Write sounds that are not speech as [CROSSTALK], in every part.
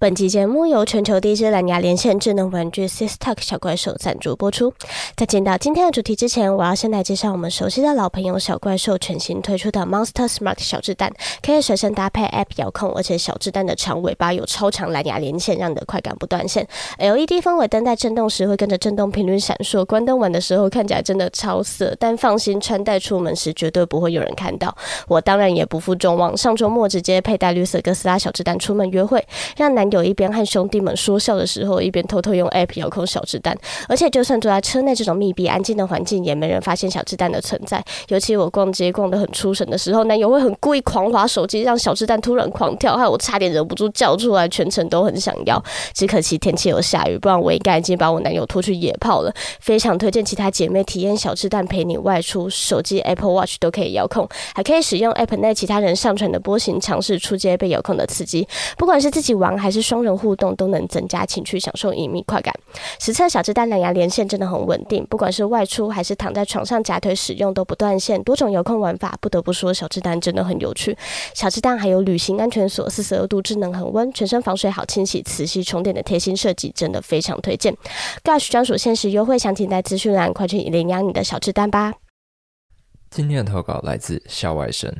本期节目由全球第一支蓝牙连线智能玩具 Systuck 小怪兽赞助播出。在进到今天的主题之前，我要先来介绍我们熟悉的老朋友小怪兽全新推出的 Monster Smart 小智蛋，可以随身搭配 App 遥控，而且小智蛋的长尾巴有超强蓝牙连线，让你的快感不断线。LED 氛围灯在震动时会跟着震动频率闪烁，关灯玩的时候看起来真的超色，但放心，穿戴出门时绝对不会有人看到。我当然也不负众望，上周末直接佩戴绿色哥斯拉小智蛋出门约会，让男有一边和兄弟们说笑的时候，一边偷偷用 App 遥控小智蛋，而且就算坐在车内这种密闭安静的环境，也没人发现小智蛋的存在。尤其我逛街逛得很出神的时候，男友会很故意狂滑手机，让小智蛋突然狂跳，害我差点忍不住叫出来，全程都很想要。只可惜天气有下雨，不然我应该已经把我男友拖去野炮了。非常推荐其他姐妹体验小智蛋陪你外出，手机 Apple Watch 都可以遥控，还可以使用 App 内其他人上传的波形，尝试出街被遥控的刺激。不管是自己玩还是双人互动都能增加情趣，享受隐秘快感。实测小智蛋蓝牙连线真的很稳定，不管是外出还是躺在床上夹腿使用都不断线，多种遥控玩法，不得不说小智蛋真的很有趣。小智蛋还有旅行安全锁，四十二度智能恒温，全身防水好清洗，磁吸充电的贴心设计，真的非常推荐。Gush 专属限时优惠详情在资讯栏，快去领养你的小智蛋吧。今天的投稿来自校外生。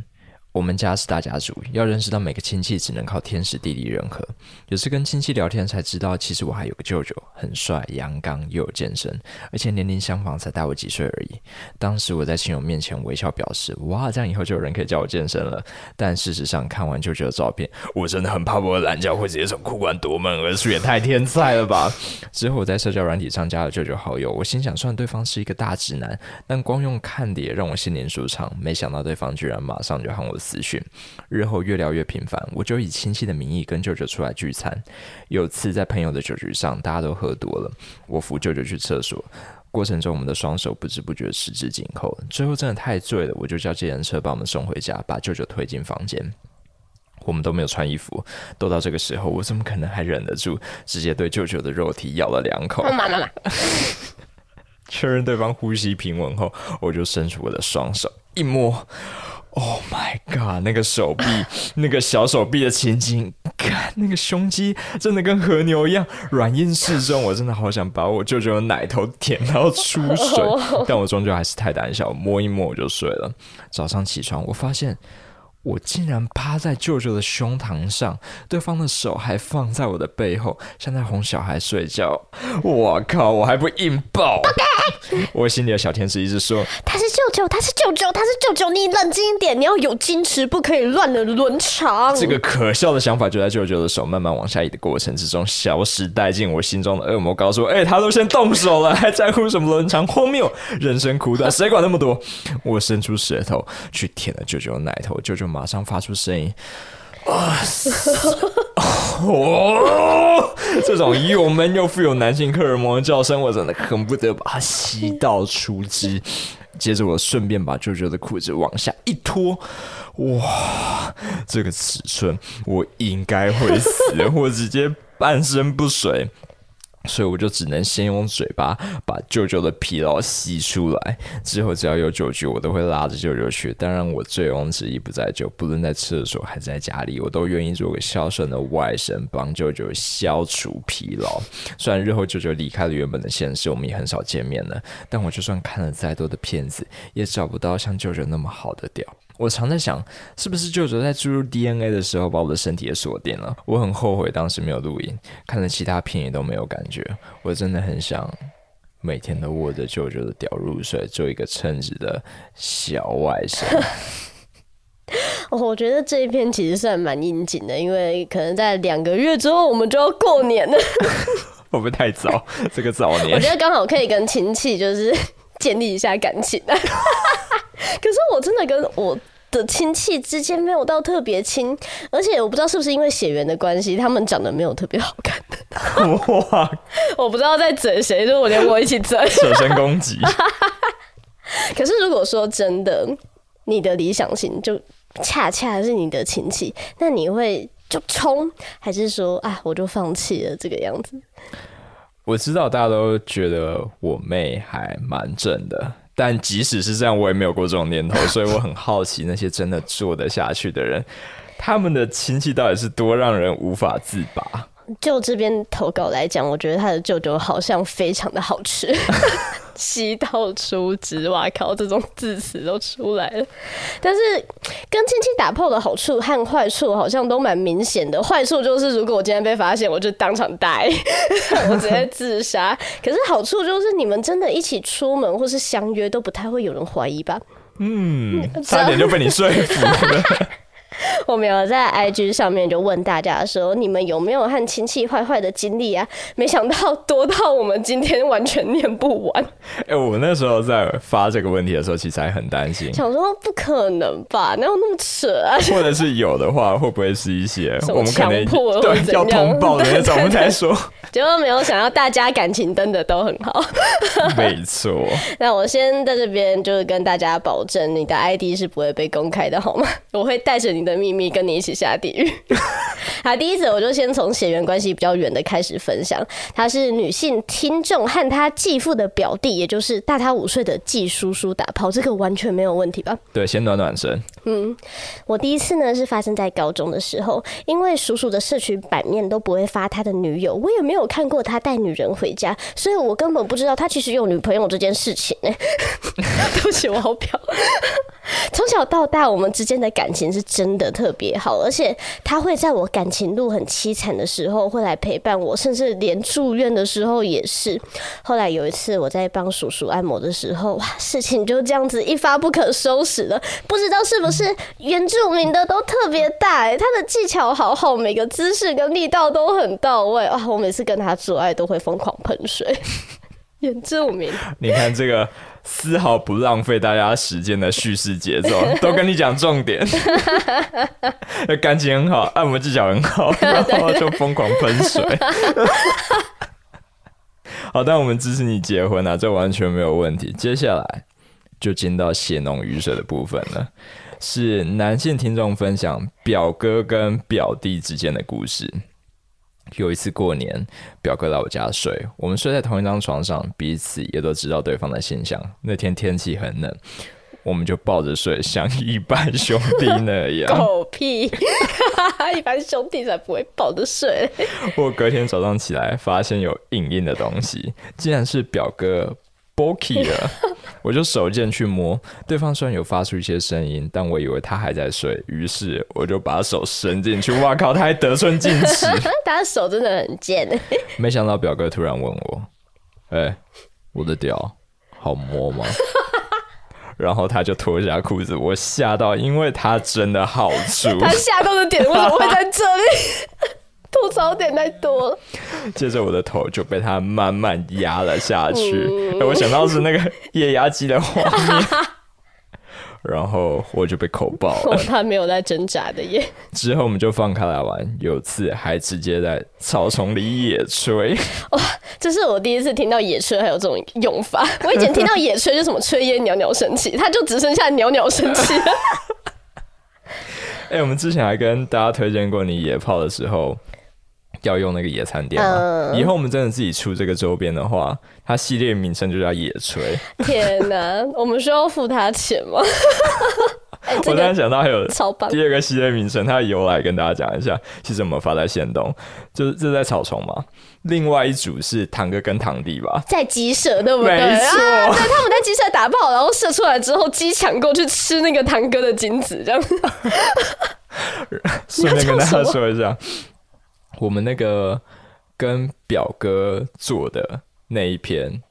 我们家是大家族，要认识到每个亲戚只能靠天时地利人和。有次跟亲戚聊天才知道，其实我还有个舅舅，很帅、阳刚又有健身，而且年龄相仿，才大我几岁而已。当时我在亲友面前微笑表示：“哇，这样以后就有人可以叫我健身了。”但事实上，看完舅舅的照片，我真的很怕我的懒觉会直接从裤管夺门而出，也太天才了吧！之后我在社交软体上加了舅舅好友，我心想，虽然对方是一个大直男，但光用看的也让我心灵舒畅。没想到对方居然马上就和我。资讯日后越聊越频繁，我就以亲戚的名义跟舅舅出来聚餐。有次在朋友的酒局上，大家都喝多了，我扶舅舅去厕所，过程中我们的双手不知不觉十指紧扣。最后真的太醉了，我就叫计程车把我们送回家，把舅舅推进房间。我们都没有穿衣服，都到这个时候，我怎么可能还忍得住？直接对舅舅的肉体咬了两口。妈妈妈，[LAUGHS] 确认对方呼吸平稳后，我就伸出我的双手一摸。Oh my god！那个手臂，那个小手臂的情景，看那个胸肌，真的跟和牛一样软硬适中。我真的好想把我舅舅的奶头舔到出水，但我终究还是太胆小，摸一摸我就睡了。早上起床，我发现。我竟然趴在舅舅的胸膛上，对方的手还放在我的背后，像在哄小孩睡觉。我靠，我还不硬爆. [LAUGHS] 我心里的小天使一直说：“他是舅舅，他是舅舅，他是舅舅，你冷静一点，你要有矜持，不可以乱了伦常。”这个可笑的想法就在舅舅的手慢慢往下移的过程之中消失殆尽。我心中的恶魔告诉我：“哎、欸，他都先动手了，还在乎什么伦常？荒谬！人生苦短，[LAUGHS] 谁管那么多？”我伸出舌头去舔了舅舅的奶头，舅舅马上发出声音，啊！哦，这种又闷又富有男性荷尔蒙的叫声，我真的恨不得把它吸到出汁。接着，我顺便把舅舅的裤子往下一脱，哇！这个尺寸，我应该会死，我直接半身不遂。所以我就只能先用嘴巴把舅舅的疲劳吸出来，之后只要有酒局，我都会拉着舅舅去。当然，我醉翁之意不在酒，不论在厕所还是在家里，我都愿意做个孝顺的外甥，帮舅舅消除疲劳。虽然日后舅舅离开了原本的现实，我们也很少见面了，但我就算看了再多的片子，也找不到像舅舅那么好的屌。我常在想，是不是舅舅在注入 DNA 的时候把我的身体也锁定了？我很后悔当时没有录音，看了其他片也都没有感觉。我真的很想每天都握着舅舅的屌入睡，做一个称职的小外甥。[LAUGHS] 我觉得这一篇其实算蛮应景的，因为可能在两个月之后我们就要过年了。[LAUGHS] 会不会太早？这个早年，我觉得刚好可以跟亲戚就是 [LAUGHS] 建立一下感情。可是我真的跟我的亲戚之间没有到特别亲，而且我不知道是不是因为血缘的关系，他们长得没有特别好看的。哇！[LAUGHS] 我不知道在整谁，就我连我一起整，舍身攻击。[LAUGHS] 可是如果说真的，你的理想型就恰恰是你的亲戚，那你会就冲，还是说啊，我就放弃了这个样子？我知道大家都觉得我妹还蛮正的。但即使是这样，我也没有过这种念头，[LAUGHS] 所以我很好奇那些真的做得下去的人，他们的亲戚到底是多让人无法自拔？就这边投稿来讲，我觉得他的舅舅好像非常的好吃，[LAUGHS] 西到出汁，哇靠，这种字词都出来了。但是跟亲戚打炮的好处和坏处好像都蛮明显的。坏处就是如果我今天被发现，我就当场带，[LAUGHS] 我直接自杀。可是好处就是你们真的一起出门或是相约，都不太会有人怀疑吧？嗯，差点就被你说服了。[LAUGHS] [LAUGHS] 我没有在 IG 上面就问大家说，你们有没有和亲戚坏坏的经历啊？没想到多到我们今天完全念不完。[LAUGHS] 哎、欸，我那时候在发这个问题的时候，其实还很担心，想说不可能吧？哪有那么扯啊？[LAUGHS] 或者是有的话，会不会是一些我们可能对要通报的那种？我们才说，结果没有想到大家感情真的都很好。没错。那我先在这边就是跟大家保证，你的 ID 是不会被公开的，好吗？我会带着你的秘密跟你一起下地狱。[LAUGHS] 好，第一则我就先从血缘关系比较远的开始分享。他是女性听众和他继父的表弟，也就是大他五岁的继叔叔打炮，这个完全没有问题吧？对，先暖暖身。嗯，我第一次呢是发生在高中的时候，因为叔叔的社群版面都不会发他的女友，我也没有看过他带女人回家，所以我根本不知道他其实有女朋友这件事情呢。[LAUGHS] 对不起，我好表。[LAUGHS] 从小到大，我们之间的感情是真的特别好，而且他会在我感情路很凄惨的时候会来陪伴我，甚至连住院的时候也是。后来有一次我在帮叔叔按摩的时候，哇，事情就这样子一发不可收拾了。不知道是不是原住民的都特别大，他的技巧好好，每个姿势跟力道都很到位啊！我每次跟他做爱都会疯狂喷水。[LAUGHS] 原住民，你看这个。丝毫不浪费大家时间的叙事节奏，[LAUGHS] 都跟你讲重点。[LAUGHS] 感情很好，按摩技巧很好，[LAUGHS] 然后就疯狂喷水。好，但我们支持你结婚啊，这完全没有问题。接下来就进到血浓于水的部分了，是男性听众分享表哥跟表弟之间的故事。有一次过年，表哥来我家睡，我们睡在同一张床上，彼此也都知道对方的形象。那天天气很冷，我们就抱着睡，像一般兄弟那样。[LAUGHS] 狗屁！[LAUGHS] 一般兄弟才不会抱着睡。我隔天早上起来，发现有硬硬的东西，竟然是表哥。Boki 了，[LAUGHS] 我就手贱去摸，对方虽然有发出一些声音，但我以为他还在睡，于是我就把手伸进去，哇靠，他还得寸进尺，[LAUGHS] 他的手真的很贱。[LAUGHS] 没想到表哥突然问我：“哎、欸，我的屌好摸吗？”然后他就脱下裤子，我吓到，因为他真的好粗。他吓到的点为什么会在这里？吐槽点太多了，接着我的头就被他慢慢压了下去，嗯欸、我想到是那个 [LAUGHS] 液压机的画面，[LAUGHS] 然后我就被口爆了。他没有在挣扎的耶。之后我们就放开来玩，有次还直接在草丛里野炊。[LAUGHS] 哇，这是我第一次听到野炊还有这种用法。我以前听到野炊就什么炊烟袅袅升起，他就只剩下袅袅升起了。哎、欸，我们之前还跟大家推荐过你野炮的时候。要用那个野餐垫吗？以后我们真的自己出这个周边的话，它系列名称就叫野炊。天哪，我们需要付他钱吗？[LAUGHS] 我突然想到还有第二个系列名称，它的由来跟大家讲一下。其实我们发在限动，就是这是在草丛嘛。另外一组是堂哥跟堂弟吧，在鸡舍对不对？没错、啊，对，他们在鸡舍打炮，然后射出来之后，鸡抢过去吃那个堂哥的精子，这样。顺便跟大家说一下。我们那个跟表哥做的那一篇，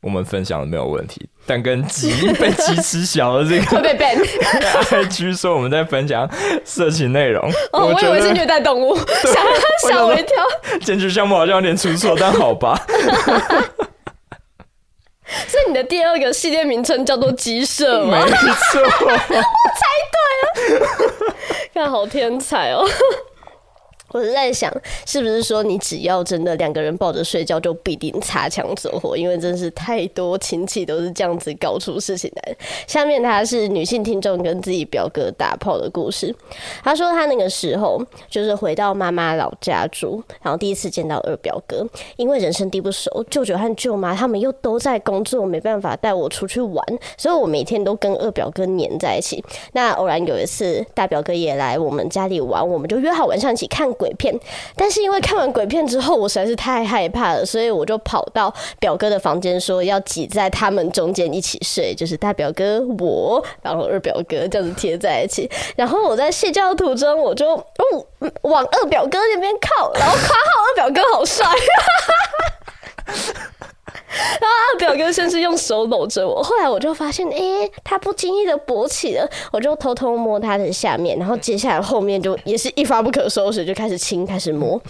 我们分享的没有问题，但跟鸡被鸡吃小的这个 [LAUGHS] 会被 ban。[LAUGHS] 据说我们在分享色情内容，哦，我以为是虐待动物，吓吓我一跳。检举项目好像有点出错，但好吧。[LAUGHS] 所以你的第二个系列名称叫做鸡舍吗？没错，我猜对了，看好天才哦。我是在想，是不是说你只要真的两个人抱着睡觉，就必定擦枪走火？因为真是太多亲戚都是这样子搞出事情来。下面他是女性听众跟自己表哥打炮的故事。他说他那个时候就是回到妈妈老家住，然后第一次见到二表哥，因为人生地不熟，舅舅和舅妈他们又都在工作，没办法带我出去玩，所以我每天都跟二表哥黏在一起。那偶然有一次大表哥也来我们家里玩，我们就约好晚上一起看鬼。鬼片，但是因为看完鬼片之后，我实在是太害怕了，所以我就跑到表哥的房间说要挤在他们中间一起睡，就是大表哥我，然后二表哥这样子贴在一起。然后我在睡觉的途中，我就哦往二表哥那边靠，然后夸号二表哥好帅。[LAUGHS] [LAUGHS] 然后二表哥先是用手搂着我，后来我就发现，哎、他不经意的勃起了，我就偷偷摸他的下面，然后接下来后面就也是一发不可收拾，就开始亲，开始摸。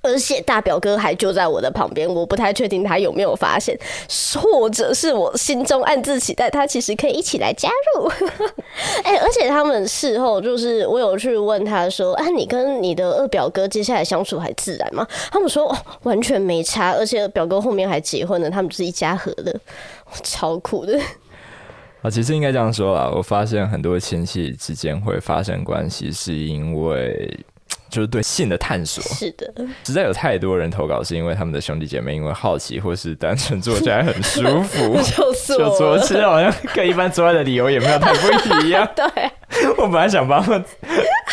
而且大表哥还就在我的旁边，我不太确定他有没有发现，或者是我心中暗自期待他其实可以一起来加入。[LAUGHS] 哎、而且他们事后就是我有去问他说：“啊，你跟你的二表哥接下来相处还自然吗？”他们说：“哦，完全没差，而且表哥后面还结婚了，他们是一家和的，超酷的。[LAUGHS] ”啊，其实应该这样说啦，我发现很多亲戚之间会发生关系，是因为。就是对性的探索，是的，实在有太多人投稿，是因为他们的兄弟姐妹因为好奇，或是单纯坐起来很舒服，[LAUGHS] 就坐，就坐，其实好像跟一般做爱的理由也没有太不一样。[LAUGHS] 对，[LAUGHS] 我本来想帮他们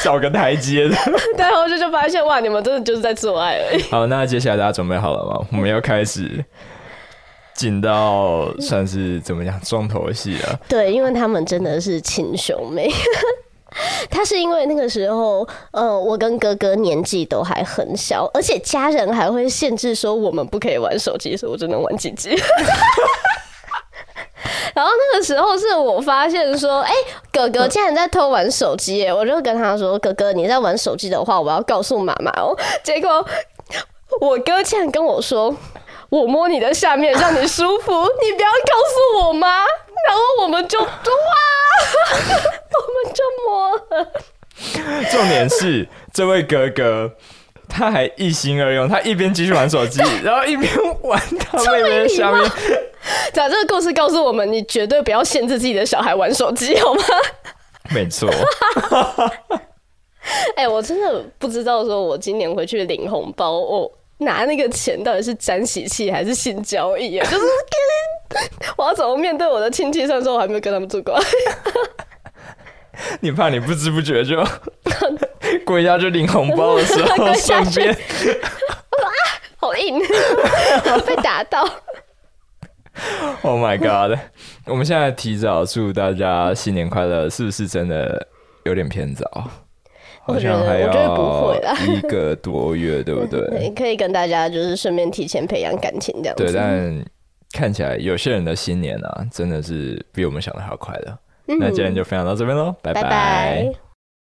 找个台阶的，但后就就发现哇，你们真的就是在做爱而已。好，那接下来大家准备好了吗？我们要开始进到算是怎么讲重头戏了。对，因为他们真的是亲兄妹。[LAUGHS] 他是因为那个时候，呃，我跟哥哥年纪都还很小，而且家人还会限制说我们不可以玩手机，所以我只能玩机机。[LAUGHS] 然后那个时候是我发现说，哎、哥哥竟然在偷玩手机，我就跟他说，哥哥你在玩手机的话，我要告诉妈妈哦。结果我哥竟然跟我说，我摸你的下面让你舒服，你不要告诉我妈。[LAUGHS] 然后我们就哇，[LAUGHS] 我们就摸了。重点是这位哥哥，他还一心二用，他一边继续玩手机，[LAUGHS] 然后一边玩他妹妹的下面。讲这个故事告诉我们，你绝对不要限制自己的小孩玩手机，好吗？没错。哎、欸，我真的不知道，说我今年回去领红包，我拿那个钱到底是沾喜气还是性交易啊？[LAUGHS] 就是。[LAUGHS] 我要怎么面对我的亲戚？虽然说我还没有跟他们做过。[LAUGHS] 你怕你不知不觉就跪下去领红包的时候顺便，啊，好硬，被打到。Oh my god！我们现在提早祝大家新年快乐，是不是真的有点偏早？好像还要一个多月，[LAUGHS] 对不对？可以跟大家就是顺便提前培养感情这样子。对，但。看起来有些人的新年啊，真的是比我们想的还要快乐。嗯、那今天就分享到这边喽，拜拜。拜拜。